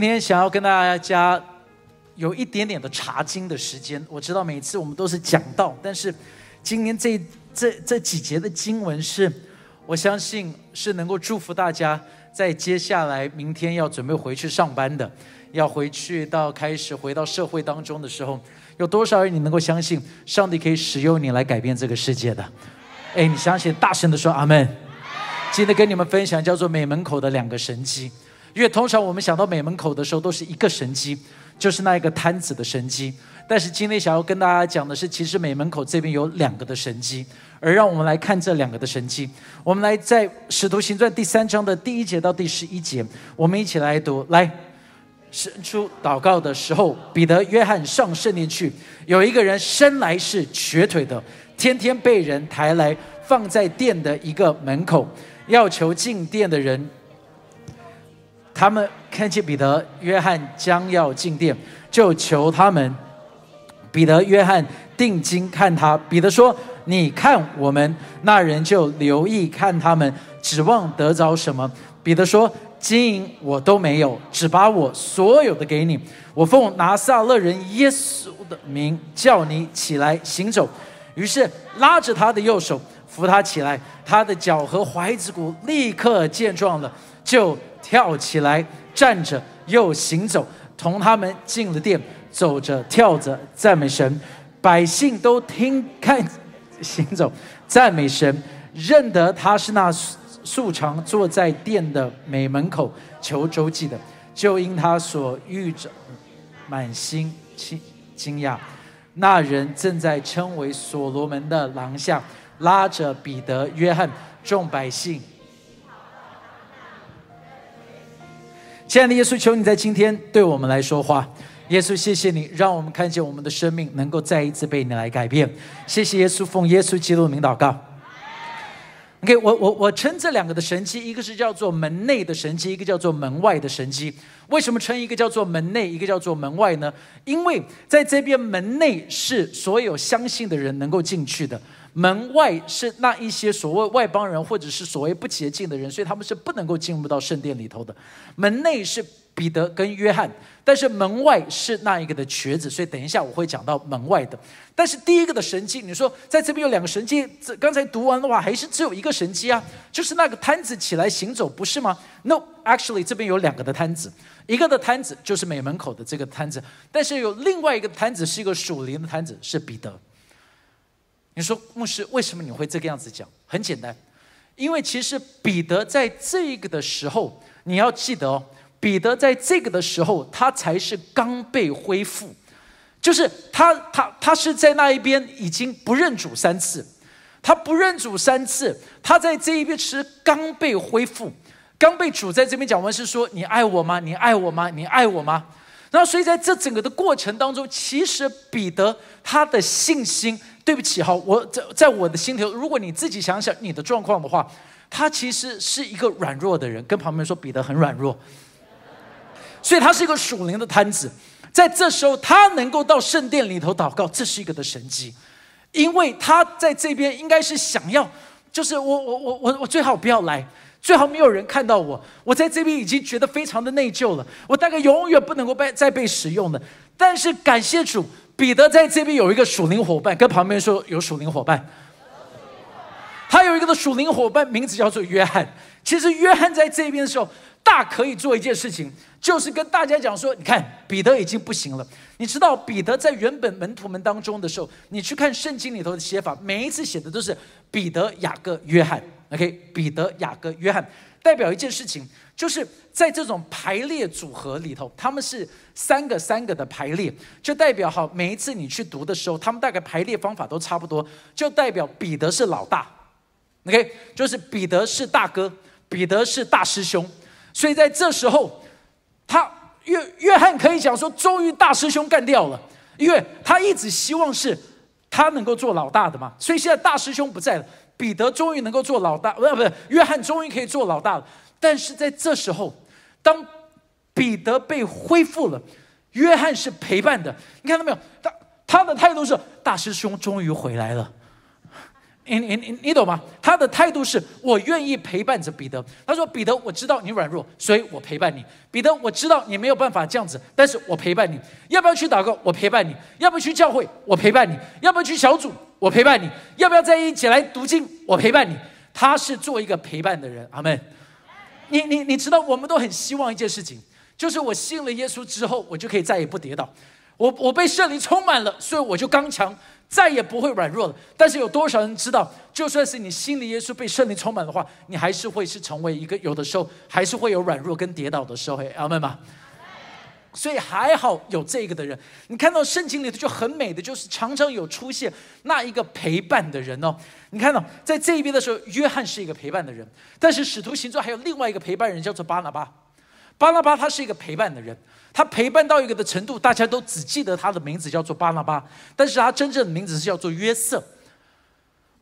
今天想要跟大家有一点点的查经的时间。我知道每次我们都是讲到，但是今天这这这几节的经文是，我相信是能够祝福大家在接下来明天要准备回去上班的，要回去到开始回到社会当中的时候，有多少人你能够相信上帝可以使用你来改变这个世界的？哎，你相信？大声的说阿门。今天跟你们分享叫做美门口的两个神迹。因为通常我们想到美门口的时候，都是一个神机，就是那一个摊子的神机。但是今天想要跟大家讲的是，其实美门口这边有两个的神机。而让我们来看这两个的神机。我们来在使徒行传第三章的第一节到第十一节，我们一起来读。来，伸出祷告的时候，彼得、约翰上圣殿去。有一个人生来是瘸腿的，天天被人抬来放在殿的一个门口，要求进殿的人。他们看见彼得、约翰将要进殿，就求他们。彼得、约翰定睛看他。彼得说：“你看我们。”那人就留意看他们，指望得着什么？彼得说：“金银我都没有，只把我所有的给你。我奉拿撒勒人耶稣的名叫你起来行走。”于是拉着他的右手扶他起来，他的脚和踝子骨立刻健壮了，就。跳起来，站着又行走，同他们进了殿，走着跳着赞美神，百姓都听看行走赞美神，认得他是那素常坐在殿的美门口求周济的，就因他所遇着，满心惊惊讶。那人正在称为所罗门的廊下，拉着彼得、约翰，众百姓。亲爱的耶稣，求你在今天对我们来说话。耶稣，谢谢你，让我们看见我们的生命能够再一次被你来改变。谢谢耶稣，奉耶稣基督的名祷告。OK，我我我称这两个的神迹，一个是叫做门内的神迹，一个叫做门外的神迹。为什么称一个叫做门内，一个叫做门外呢？因为在这边门内是所有相信的人能够进去的。门外是那一些所谓外邦人，或者是所谓不洁净的人，所以他们是不能够进入到圣殿里头的。门内是彼得跟约翰，但是门外是那一个的瘸子，所以等一下我会讲到门外的。但是第一个的神迹，你说在这边有两个神迹，这刚才读完的话，还是只有一个神迹啊？就是那个摊子起来行走，不是吗？No，actually 这边有两个的摊子，一个的摊子就是美门口的这个摊子，但是有另外一个摊子是一个属灵的摊子，是彼得。你说牧师，为什么你会这个样子讲？很简单，因为其实彼得在这个的时候，你要记得哦，彼得在这个的时候，他才是刚被恢复，就是他他他是在那一边已经不认主三次，他不认主三次，他在这一边是刚被恢复，刚被主在这边讲完是说你爱我吗？你爱我吗？你爱我吗？然后所以在这整个的过程当中，其实彼得他的信心。对不起哈，我在在我的心头，如果你自己想想你的状况的话，他其实是一个软弱的人，跟旁边说彼得很软弱，所以他是一个属灵的摊子。在这时候，他能够到圣殿里头祷告，这是一个的神迹，因为他在这边应该是想要，就是我我我我我最好不要来，最好没有人看到我，我在这边已经觉得非常的内疚了，我大概永远不能够被再被使用了。但是感谢主。彼得在这边有一个属灵伙伴，跟旁边说有属灵伙伴。他有一个的属灵伙伴，名字叫做约翰。其实约翰在这边的时候，大可以做一件事情，就是跟大家讲说：你看，彼得已经不行了。你知道彼得在原本门徒们当中的时候，你去看圣经里头的写法，每一次写的都是彼得、雅各、约翰。OK，彼得、雅各、约翰，代表一件事情。就是在这种排列组合里头，他们是三个三个的排列，就代表好每一次你去读的时候，他们大概排列方法都差不多，就代表彼得是老大，OK，就是彼得是大哥，彼得是大师兄，所以在这时候，他约约翰可以讲说，终于大师兄干掉了，因为他一直希望是他能够做老大的嘛，所以现在大师兄不在了，彼得终于能够做老大，不是不是，约翰终于可以做老大了。但是在这时候，当彼得被恢复了，约翰是陪伴的。你看到没有？他他的态度是：大师兄终于回来了。你你你你懂吗？他的态度是我愿意陪伴着彼得。他说：“彼得，我知道你软弱，所以我陪伴你。彼得，我知道你没有办法这样子，但是我陪伴你。要不要去祷告？我陪伴你。要不要去教会？我陪伴你。要不要去小组？我陪伴你。要不要在一起来读经？我陪伴你。他是做一个陪伴的人。阿门。你你你知道，我们都很希望一件事情，就是我信了耶稣之后，我就可以再也不跌倒。我我被圣灵充满了，所以我就刚强。”再也不会软弱了。但是有多少人知道，就算是你心里耶稣被圣灵充满的话，你还是会是成为一个有的时候还是会有软弱跟跌倒的时候。阿门吗？所以还好有这个的人。你看到圣经里头就很美的，就是常常有出现那一个陪伴的人哦。你看到在这一边的时候，约翰是一个陪伴的人，但是使徒行传还有另外一个陪伴人，叫做巴拿巴。巴拿巴他是一个陪伴的人。他陪伴到一个的程度，大家都只记得他的名字叫做巴拿巴，但是他真正的名字是叫做约瑟。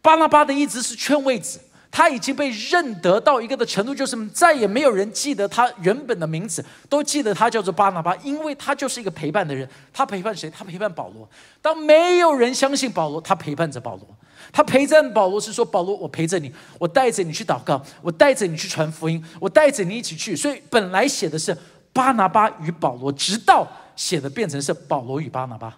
巴拿巴的意思是劝慰子，他已经被认得到一个的程度，就是再也没有人记得他原本的名字，都记得他叫做巴拿巴，因为他就是一个陪伴的人。他陪伴谁？他陪伴保罗。当没有人相信保罗，他陪伴着保罗。他陪伴保罗是说：“保罗，我陪着你，我带着你去祷告，我带着你去传福音，我带着你一起去。”所以本来写的是。巴拿巴与保罗，直到写的变成是保罗与巴拿巴。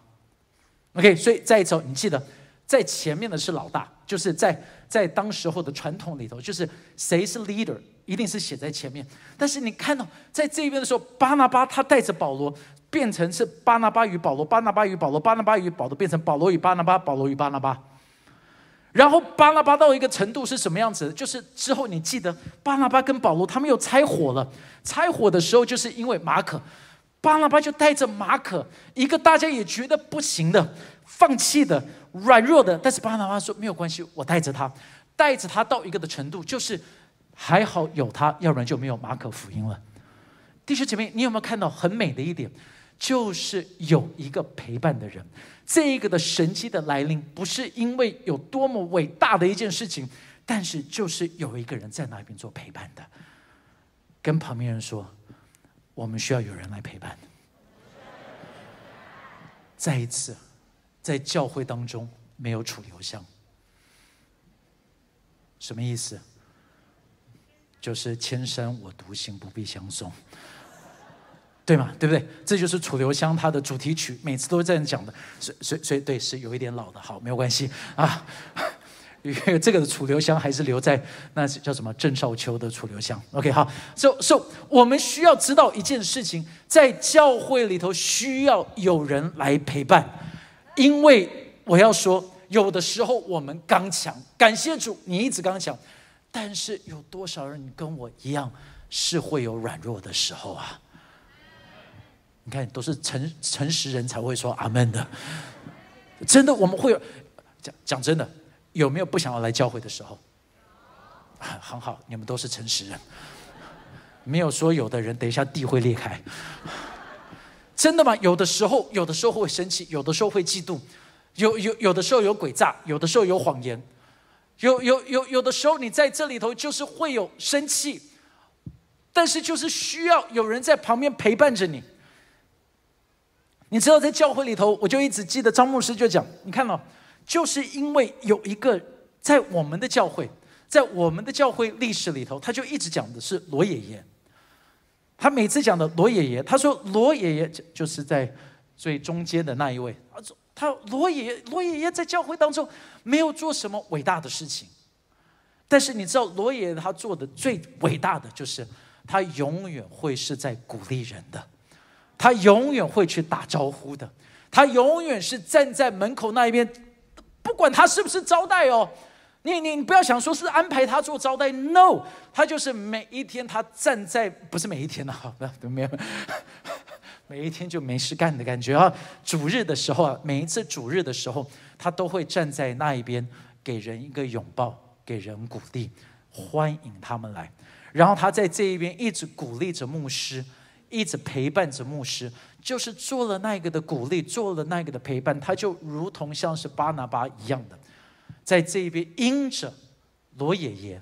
OK，所以再一次，你记得在前面的是老大，就是在在当时候的传统里头，就是谁是 leader，一定是写在前面。但是你看到在这边的时候，巴拿巴他带着保罗，变成是巴拿巴与保罗，巴拿巴与保罗，巴拿巴与保罗，变成保罗与巴拿巴，保罗与巴拿巴。然后巴拿巴到一个程度是什么样子？就是之后你记得巴拿巴跟保罗他们又拆伙了。拆伙的时候，就是因为马可，巴拿巴就带着马可，一个大家也觉得不行的、放弃的、软弱的。但是巴拿巴说没有关系，我带着他，带着他到一个的程度，就是还好有他，要不然就没有马可福音了。弟兄姐妹，你有没有看到很美的一点？就是有一个陪伴的人。这个的神迹的来临，不是因为有多么伟大的一件事情，但是就是有一个人在那边做陪伴的。跟旁边人说，我们需要有人来陪伴。再一次，在教会当中没有楚留香，什么意思？就是千山我独行，不必相送。对吗？对不对？这就是楚留香他的主题曲，每次都是这样讲的。所所所以对，是有一点老的，好，没有关系啊。这个的楚留香还是留在那叫什么郑少秋的楚留香。OK，好。So so，我们需要知道一件事情，在教会里头需要有人来陪伴，因为我要说，有的时候我们刚强，感谢主，你一直刚强，但是有多少人跟我一样是会有软弱的时候啊？你看，都是诚诚实人才会说阿门的。真的，我们会有讲讲真的，有没有不想要来教会的时候？很好，你们都是诚实人，没有说有的人等一下地会裂开。真的吗？有的时候，有的时候会生气，有的时候会嫉妒，有有有的时候有诡诈，有的时候有谎言，有有有有的时候你在这里头就是会有生气，但是就是需要有人在旁边陪伴着你。你知道，在教会里头，我就一直记得张牧师就讲，你看到，就是因为有一个在我们的教会，在我们的教会历史里头，他就一直讲的是罗爷爷。他每次讲的罗爷爷，他说罗爷爷就是在最中间的那一位。他罗爷爷，罗爷爷在教会当中没有做什么伟大的事情，但是你知道，罗爷爷他做的最伟大的就是，他永远会是在鼓励人的。他永远会去打招呼的，他永远是站在门口那一边，不管他是不是招待哦，你你不要想说是安排他做招待，no，他就是每一天他站在不是每一天的哈，没有，每一天就没事干的感觉啊。主日的时候啊，每一次主日的时候，他都会站在那一边，给人一个拥抱，给人鼓励，欢迎他们来，然后他在这一边一直鼓励着牧师。一直陪伴着牧师，就是做了那个的鼓励，做了那个的陪伴，他就如同像是巴拿巴一样的，在这一边因着罗爷爷，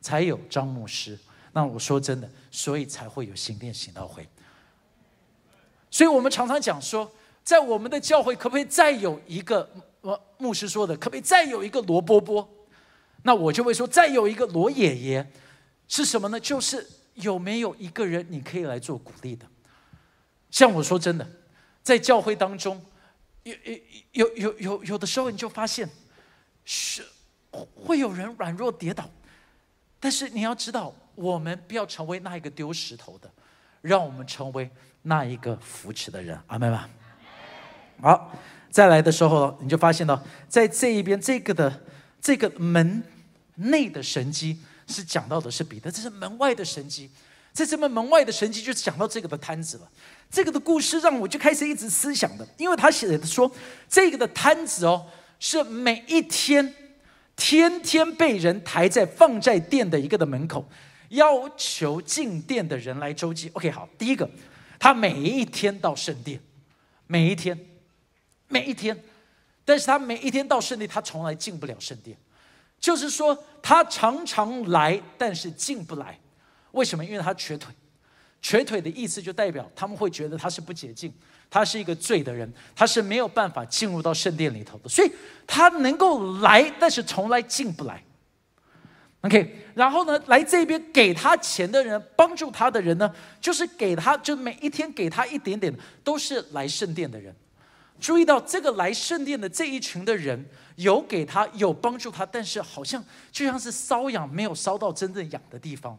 才有张牧师。那我说真的，所以才会有新店行道会。所以我们常常讲说，在我们的教会，可不可以再有一个？牧师说的，可不可以再有一个罗波波？那我就会说，再有一个罗爷爷是什么呢？就是有没有一个人你可以来做鼓励的？像我说真的，在教会当中，有有有有有有的时候，你就发现是会有人软弱跌倒，但是你要知道，我们不要成为那一个丢石头的，让我们成为那一个扶持的人，阿妹吧。好，再来的时候，你就发现到，在这一边这个的这个门内的神机是讲到的是彼得，这是门外的神机，在这门门外的神机就讲到这个的摊子了。这个的故事让我就开始一直思想的，因为他写的说，这个的摊子哦，是每一天天天被人抬在放在店的一个的门口，要求进店的人来周济。OK，好，第一个，他每一天到圣殿，每一天。每一天，但是他每一天到圣殿，他从来进不了圣殿，就是说他常常来，但是进不来。为什么？因为他瘸腿，瘸腿的意思就代表他们会觉得他是不洁净，他是一个罪的人，他是没有办法进入到圣殿里头的，所以他能够来，但是从来进不来。OK，然后呢，来这边给他钱的人，帮助他的人呢，就是给他，就每一天给他一点点，都是来圣殿的人。注意到这个来圣殿的这一群的人，有给他有帮助他，但是好像就像是瘙痒，没有搔到真正痒的地方。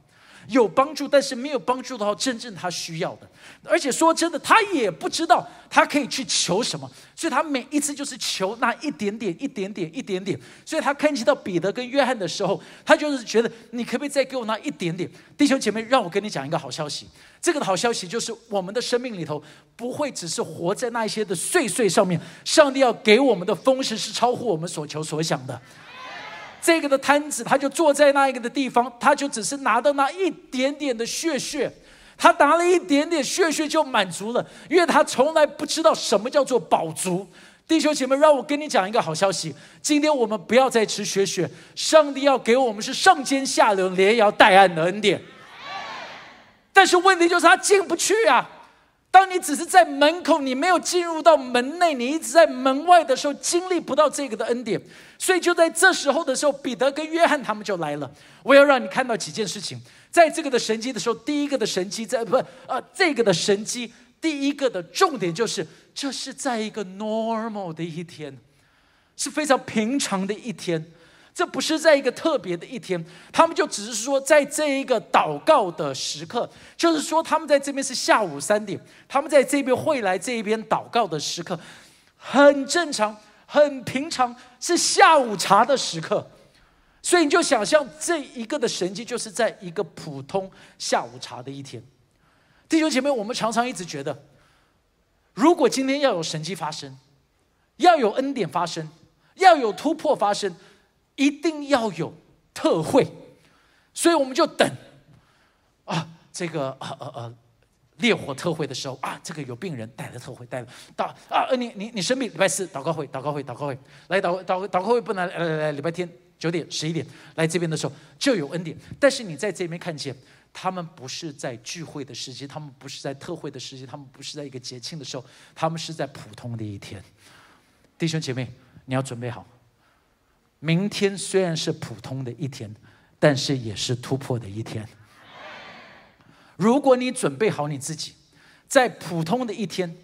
有帮助，但是没有帮助到真正他需要的。而且说真的，他也不知道他可以去求什么，所以他每一次就是求那一点点、一点点、一点点。所以他看见到彼得跟约翰的时候，他就是觉得你可不可以再给我那一点点？弟兄姐妹，让我跟你讲一个好消息。这个好消息就是，我们的生命里头不会只是活在那一些的碎碎上面。上帝要给我们的丰盛是超乎我们所求所想的。这个的摊子，他就坐在那一个的地方，他就只是拿到那一点点的血血，他拿了一点点血血就满足了，因为他从来不知道什么叫做饱足。弟兄姐妹，让我跟你讲一个好消息，今天我们不要再吃血血，上帝要给我们是上尖下流、连摇带按的恩典。但是问题就是他进不去啊。当你只是在门口，你没有进入到门内，你一直在门外的时候，经历不到这个的恩典。所以就在这时候的时候，彼得跟约翰他们就来了。我要让你看到几件事情，在这个的神迹的时候，第一个的神迹在不呃这个的神迹，第一个的重点就是这是在一个 normal 的一天，是非常平常的一天。这不是在一个特别的一天，他们就只是说，在这一个祷告的时刻，就是说他们在这边是下午三点，他们在这边会来这一边祷告的时刻，很正常、很平常，是下午茶的时刻，所以你就想象这一个的神迹，就是在一个普通下午茶的一天。弟兄姐妹，我们常常一直觉得，如果今天要有神迹发生，要有恩典发生，要有突破发生。一定要有特惠，所以我们就等。啊，这个呃呃呃烈火特惠的时候啊，这个有病人带了特惠带了。到啊，你你你生病，礼拜四祷告会祷告会祷告会。来祷祷祷告会不能来来来，礼拜天九点十一点来这边的时候就有恩典，但是你在这边看见他们不是在聚会的时间，他们不是在特惠的时间，他们不是在一个节庆的时候，他们是在普通的一天，弟兄姐妹，你要准备好。明天虽然是普通的一天，但是也是突破的一天。如果你准备好你自己，在普通的一天，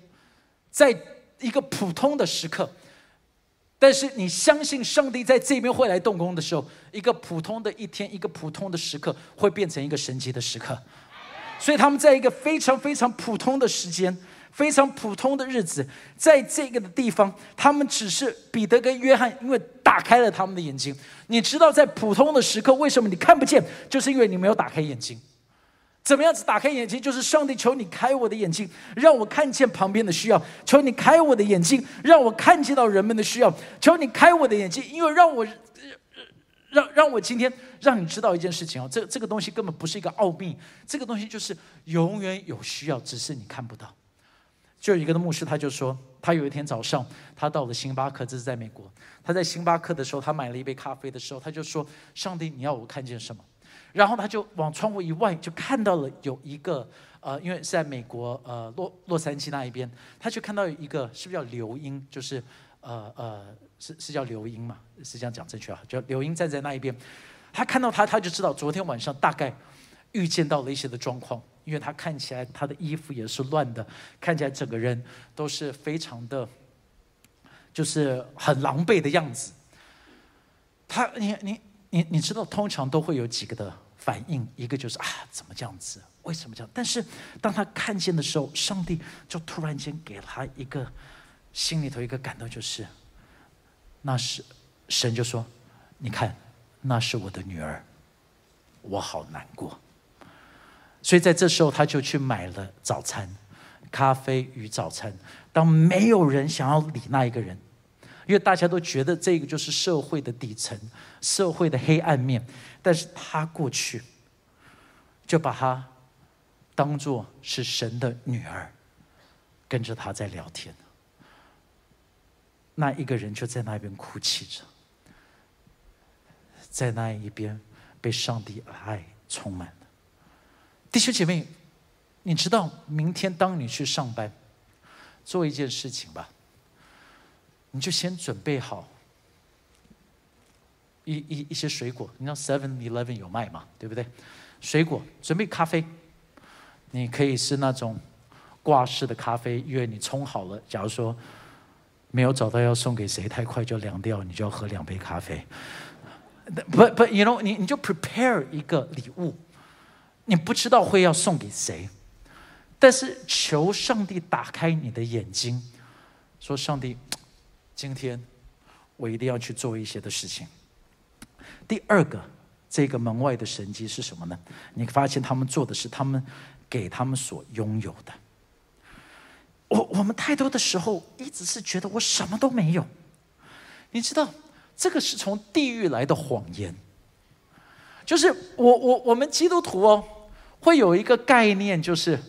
在一个普通的时刻，但是你相信上帝在这边会来动工的时候，一个普通的一天，一个普通的时刻，会变成一个神奇的时刻。所以他们在一个非常非常普通的时间。非常普通的日子，在这个的地方，他们只是彼得跟约翰，因为打开了他们的眼睛。你知道，在普通的时刻，为什么你看不见？就是因为你没有打开眼睛。怎么样子打开眼睛？就是上帝求你开我的眼睛，让我看见旁边的需要。求你开我的眼睛，让我看见到人们的需要。求你开我的眼睛，因为让我让让我今天让你知道一件事情哦，这这个东西根本不是一个奥秘，这个东西就是永远有需要，只是你看不到。就有一个牧师，他就说，他有一天早上，他到了星巴克，这是在美国。他在星巴克的时候，他买了一杯咖啡的时候，他就说：“上帝，你要我看见什么？”然后他就往窗户一望就看到了有一个，呃，因为是在美国，呃，洛洛杉矶那一边，他就看到一个，是不是叫刘英？就是，呃呃，是是叫刘英嘛？是这样讲正确啊？叫刘英站在那一边，他看到他，他就知道昨天晚上大概预见到了一些的状况，因为他看起来他的衣服也是乱的，看起来整个人都是非常的，就是很狼狈的样子。他，你你你你知道，通常都会有几个的反应，一个就是啊，怎么这样子？为什么这样？但是当他看见的时候，上帝就突然间给他一个心里头一个感动，就是那是神就说：“你看，那是我的女儿，我好难过。”所以在这时候，他就去买了早餐，咖啡与早餐。当没有人想要理那一个人，因为大家都觉得这个就是社会的底层、社会的黑暗面，但是他过去就把他。当做是神的女儿，跟着他在聊天。那一个人就在那边哭泣着，在那一边被上帝爱充满。弟兄姐妹，你知道明天当你去上班，做一件事情吧，你就先准备好一一一些水果。你知道 Seven Eleven 有卖嘛？对不对？水果，准备咖啡。你可以是那种挂式的咖啡，因为你冲好了。假如说没有找到要送给谁，太快就凉掉，你就要喝两杯咖啡。不不，you know，你你就 prepare 一个礼物，你不知道会要送给谁，但是求上帝打开你的眼睛，说上帝，今天我一定要去做一些的事情。第二个，这个门外的神迹是什么呢？你发现他们做的是他们。给他们所拥有的，我我们太多的时候一直是觉得我什么都没有，你知道，这个是从地狱来的谎言，就是我我我们基督徒哦，会有一个概念，就是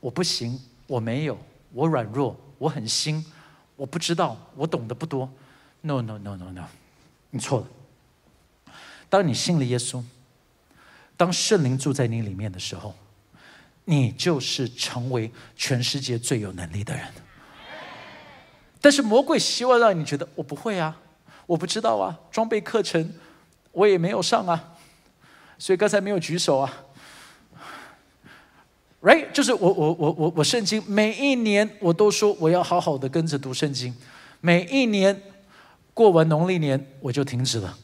我不行，我没有，我软弱，我很新，我不知道，我懂得不多。No no no no no，你错了。当你信了耶稣，当圣灵住在你里面的时候。你就是成为全世界最有能力的人，但是魔鬼希望让你觉得我不会啊，我不知道啊，装备课程我也没有上啊，所以刚才没有举手啊。Right，就是我我我我我圣经每一年我都说我要好好的跟着读圣经，每一年过完农历年我就停止了，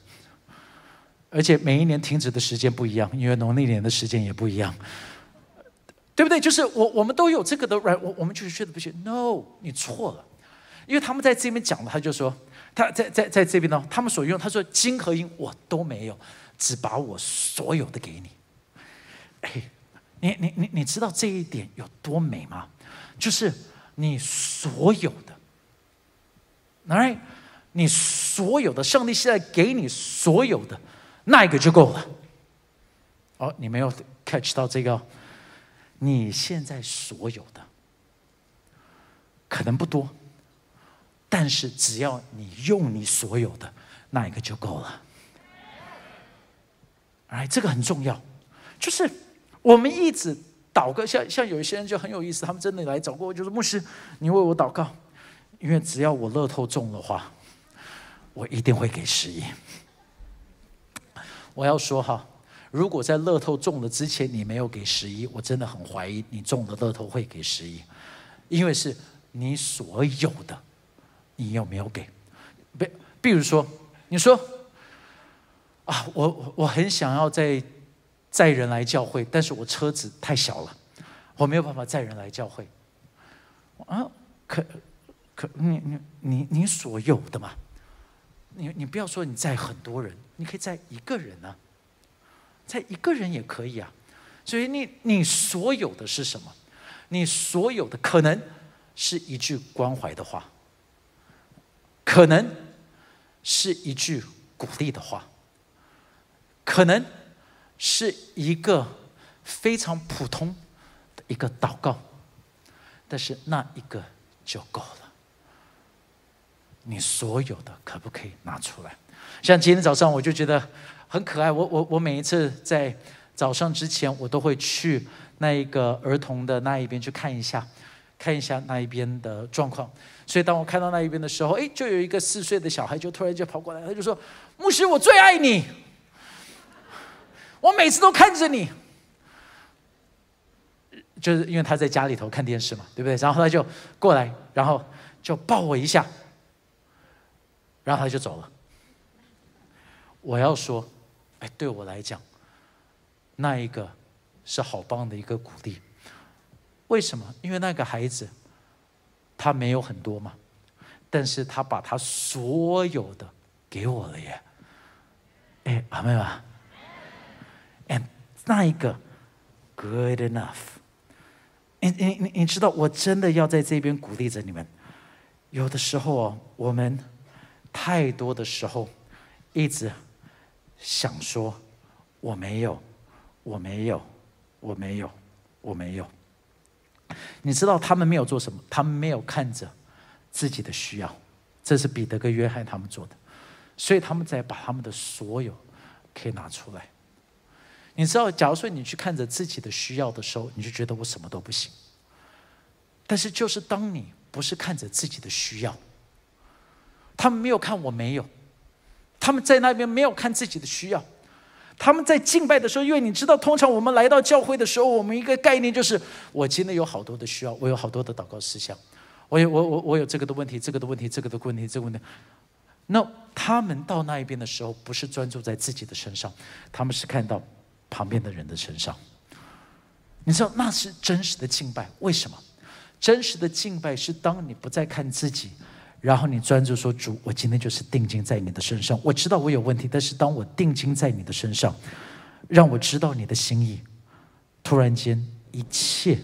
而且每一年停止的时间不一样，因为农历年的时间也不一样。对不对？就是我，我们都有这个的，Right，我我们就是觉得不行。No，你错了，因为他们在这边讲的，他就说他在在在这边呢，他们所用，他说金和银我都没有，只把我所有的给你。哎，你你你你知道这一点有多美吗？就是你所有的，right？你所有的，上帝现在给你所有的那一个就够了。哦，你没有 catch 到这个。你现在所有的可能不多，但是只要你用你所有的那一个就够了。哎，这个很重要。就是我们一直祷告，像像有一些人就很有意思，他们真的来找过我，就是牧师，你为我祷告，因为只要我乐透中的话，我一定会给十亿。我要说哈。如果在乐透中了之前你没有给十一，我真的很怀疑你中的乐透会给十一，因为是你所有的，你有没有给？比比如说，你说啊，我我很想要载载人来教会，但是我车子太小了，我没有办法载人来教会。啊，可可你你你你所有的嘛，你你不要说你载很多人，你可以载一个人呢。载一个人也可以啊，所以你你所有的是什么？你所有的可能是一句关怀的话，可能是一句鼓励的话，可能是一个非常普通的一个祷告，但是那一个就够了。你所有的可不可以拿出来？像今天早上我就觉得。很可爱，我我我每一次在早上之前，我都会去那一个儿童的那一边去看一下，看一下那一边的状况。所以当我看到那一边的时候，哎，就有一个四岁的小孩就突然就跑过来，他就说：“牧师，我最爱你，我每次都看着你。”就是因为他在家里头看电视嘛，对不对？然后他就过来，然后就抱我一下，然后他就走了。我要说，哎，对我来讲，那一个是好棒的一个鼓励。为什么？因为那个孩子他没有很多嘛，但是他把他所有的给我了耶。哎，阿妹啊那一个 good enough。你你你你知道，我真的要在这边鼓励着你们。有的时候哦，我们太多的时候一直想说我没有，我没有，我没有，我没有。你知道他们没有做什么？他们没有看着自己的需要，这是彼得跟约翰他们做的，所以他们在把他们的所有可以拿出来。你知道，假如说你去看着自己的需要的时候，你就觉得我什么都不行。但是，就是当你不是看着自己的需要，他们没有看我没有，他们在那边没有看自己的需要，他们在敬拜的时候，因为你知道，通常我们来到教会的时候，我们一个概念就是，我今天有好多的需要，我有好多的祷告事项，我有我我我有这个的问题，这个的问题，这个的问题，这个问题。那他们到那一边的时候，不是专注在自己的身上，他们是看到。旁边的人的身上，你知道那是真实的敬拜。为什么？真实的敬拜是当你不再看自己，然后你专注说：“主，我今天就是定睛在你的身上。我知道我有问题，但是当我定睛在你的身上，让我知道你的心意。突然间，一切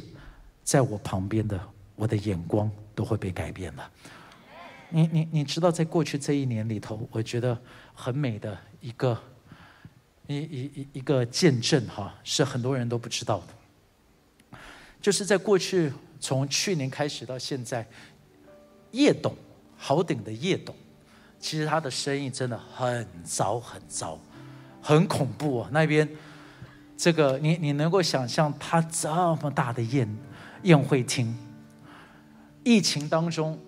在我旁边的我的眼光都会被改变了。你你你知道，在过去这一年里头，我觉得很美的一个。一一一一个见证哈，是很多人都不知道的。就是在过去，从去年开始到现在，叶董好顶的叶董，其实他的生意真的很糟很糟，很恐怖啊！那边这个你你能够想象，他这么大的宴宴会厅，疫情当中，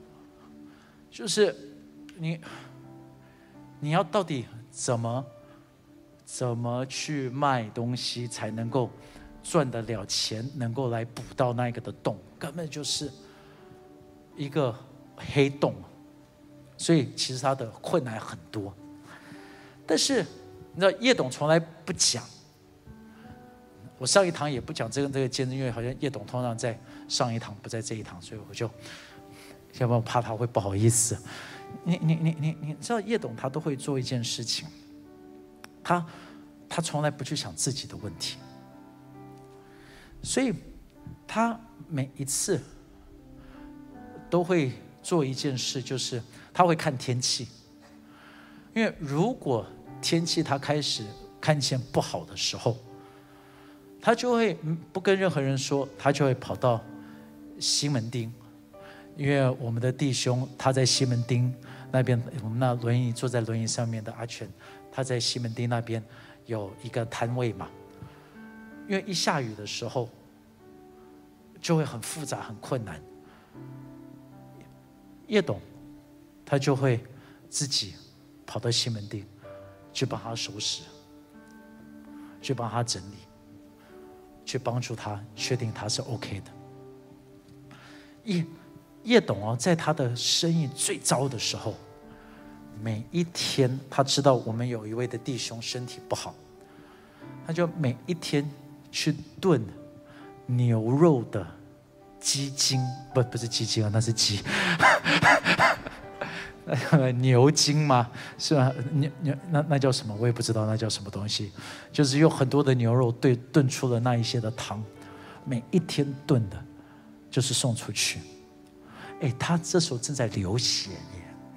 就是你你要到底怎么？怎么去卖东西才能够赚得了钱，能够来补到那一个的洞，根本就是一个黑洞。所以其实他的困难很多。但是你知道叶董从来不讲，我上一堂也不讲这个这个见证，因为好像叶董通常在上一堂不在这一堂，所以我就要不然怕他会不好意思。你你你你你知道叶董他都会做一件事情。他，他从来不去想自己的问题，所以他每一次都会做一件事，就是他会看天气。因为如果天气他开始看见不好的时候，他就会不跟任何人说，他就会跑到西门町，因为我们的弟兄他在西门町那边，我们那轮椅坐在轮椅上面的阿全。他在西门町那边有一个摊位嘛，因为一下雨的时候就会很复杂、很困难。叶董他就会自己跑到西门町去帮他收拾，去帮他整理，去帮助他确定他是 OK 的。叶叶董哦，在他的生意最糟的时候。每一天，他知道我们有一位的弟兄身体不好，他就每一天去炖牛肉的鸡精，不不是鸡精啊，那是鸡，牛筋吗？是吧？牛牛那那叫什么？我也不知道那叫什么东西，就是用很多的牛肉炖炖出了那一些的汤，每一天炖的，就是送出去。哎，他这时候正在流血。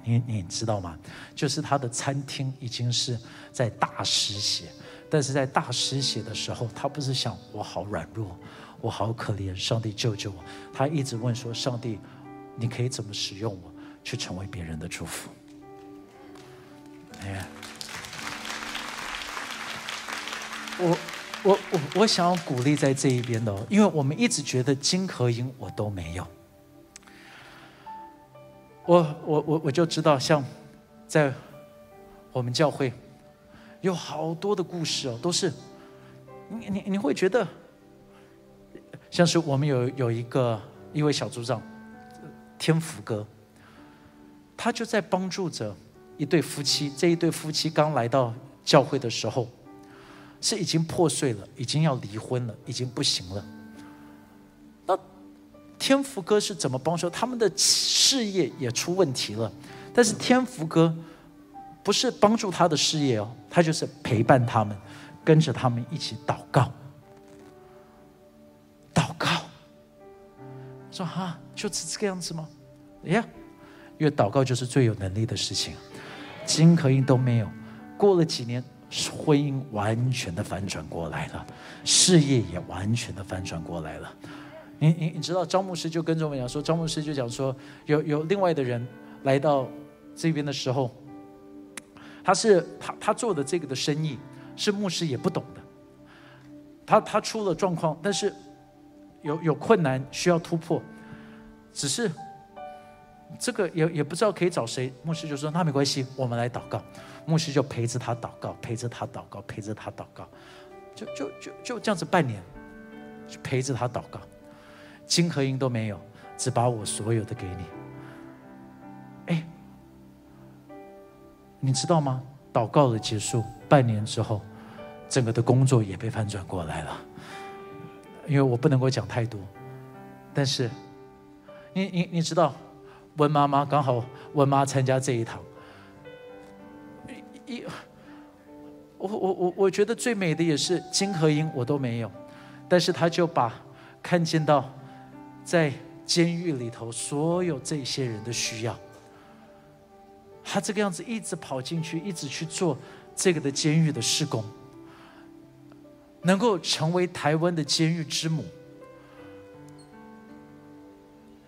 你你知道吗？就是他的餐厅已经是在大失血，但是在大失血的时候，他不是想我好软弱，我好可怜，上帝救救我。他一直问说：上帝，你可以怎么使用我，去成为别人的祝福？哎，我我我我想要鼓励在这一边的，哦因为我们一直觉得金和银我都没有，我我我我就知道，像在我们教会有好多的故事哦，都是你你你会觉得，像是我们有有一个一位小组长天福哥，他就在帮助着一对夫妻，这一对夫妻刚来到教会的时候是已经破碎了，已经要离婚了，已经不行了。天福哥是怎么帮助他们的事业也出问题了？但是天福哥不是帮助他的事业哦，他就是陪伴他们，跟着他们一起祷告。祷告，说哈，就是这个样子吗？呀，因为祷告就是最有能力的事情，金和银都没有。过了几年，婚姻完全的反转过来了，事业也完全的反转过来了。你你你知道张牧师就跟着我们讲说，张牧师就讲说，有有另外的人来到这边的时候，他是他他做的这个的生意是牧师也不懂的，他他出了状况，但是有有困难需要突破，只是这个也也不知道可以找谁，牧师就说那没关系，我们来祷告，牧师就陪着他祷告，陪着他祷告，陪着他祷告，就就就就这样子半年，陪着他祷告。金和银都没有，只把我所有的给你。哎，你知道吗？祷告的结束，半年之后，整个的工作也被翻转过来了。因为我不能够讲太多，但是，你你你知道，温妈妈刚好温妈参加这一堂，一，我我我我觉得最美的也是金和银我都没有，但是他就把看见到。在监狱里头，所有这些人的需要，他这个样子一直跑进去，一直去做这个的监狱的施工，能够成为台湾的监狱之母。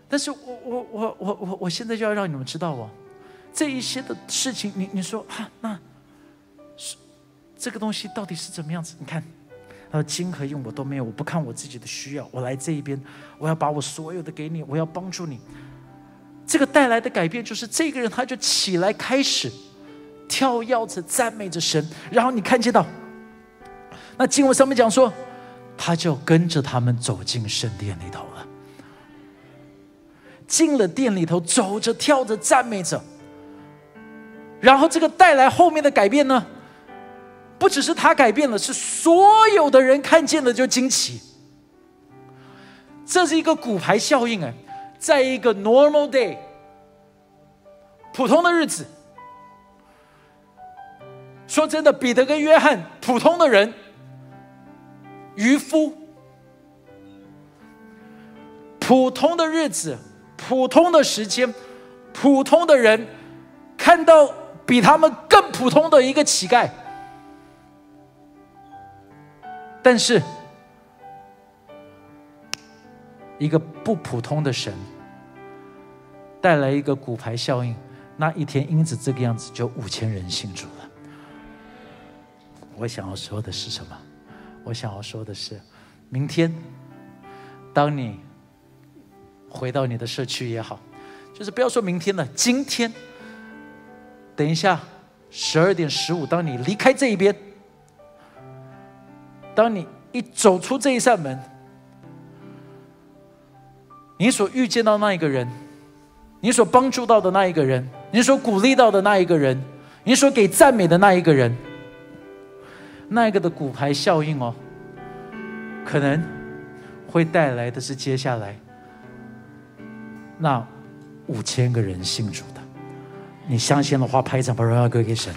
但是我我我我我我现在就要让你们知道哦，这一些的事情，你你说啊，那是这个东西到底是怎么样子？你看。他说：“金和银我都没有，我不看我自己的需要，我来这一边，我要把我所有的给你，我要帮助你。这个带来的改变就是，这个人他就起来开始跳跃着赞美着神，然后你看见到，那经文上面讲说，他就跟着他们走进圣殿里头了，进了殿里头，走着跳着赞美着，然后这个带来后面的改变呢？”不只是他改变了，是所有的人看见了就惊奇。这是一个骨牌效应哎，在一个 normal day，普通的日子。说真的，彼得跟约翰，普通的人，渔夫，普通的日子，普通的时间，普通的人，看到比他们更普通的一个乞丐。但是，一个不普通的神带来一个骨牌效应，那一天因此这个样子就五千人信主了。我想要说的是什么？我想要说的是，明天当你回到你的社区也好，就是不要说明天了，今天，等一下十二点十五，当你离开这一边。当你一走出这一扇门，你所遇见到那一个人，你所帮助到的那一个人，你所鼓励到的那一个人，你所给赞美的那一个人，那一个的骨牌效应哦，可能会带来的是接下来那五千个人信主的。你相信的话，拍一张把荣耀归给神，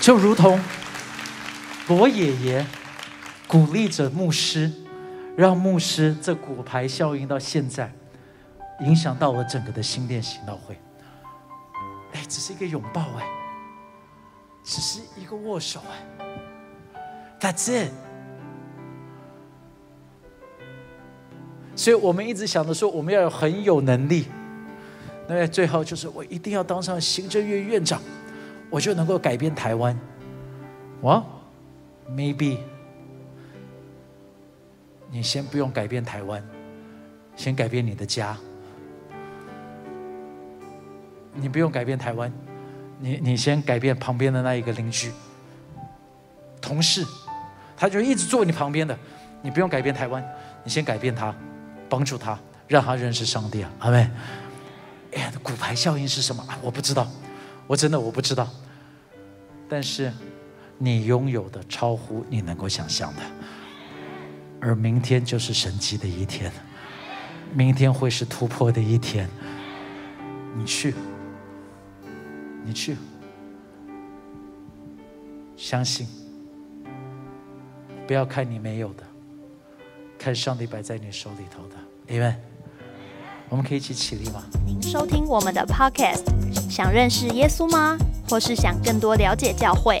就如同。罗爷爷鼓励着牧师，让牧师这骨牌效应到现在，影响到了整个的新店行道会。哎，只是一个拥抱哎，只是一个握手哎但这。所以我们一直想着说，我们要有很有能力，那最后就是我一定要当上行政院院长，我就能够改变台湾。哇！Maybe，你先不用改变台湾，先改变你的家，你不用改变台湾，你你先改变旁边的那一个邻居、同事，他就一直坐你旁边的，你不用改变台湾，你先改变他，帮助他，让他认识上帝啊，阿妹。哎，骨牌效应是什么？我不知道，我真的我不知道。但是你拥有的超乎你能够想象的，而明天就是神奇的一天，明天会是突破的一天。你去，你去，相信，不要看你没有的，看上帝摆在你手里头的。你们。我们可以一起起立吗？您收听我们的 Podcast，想认识耶稣吗？或是想更多了解教会？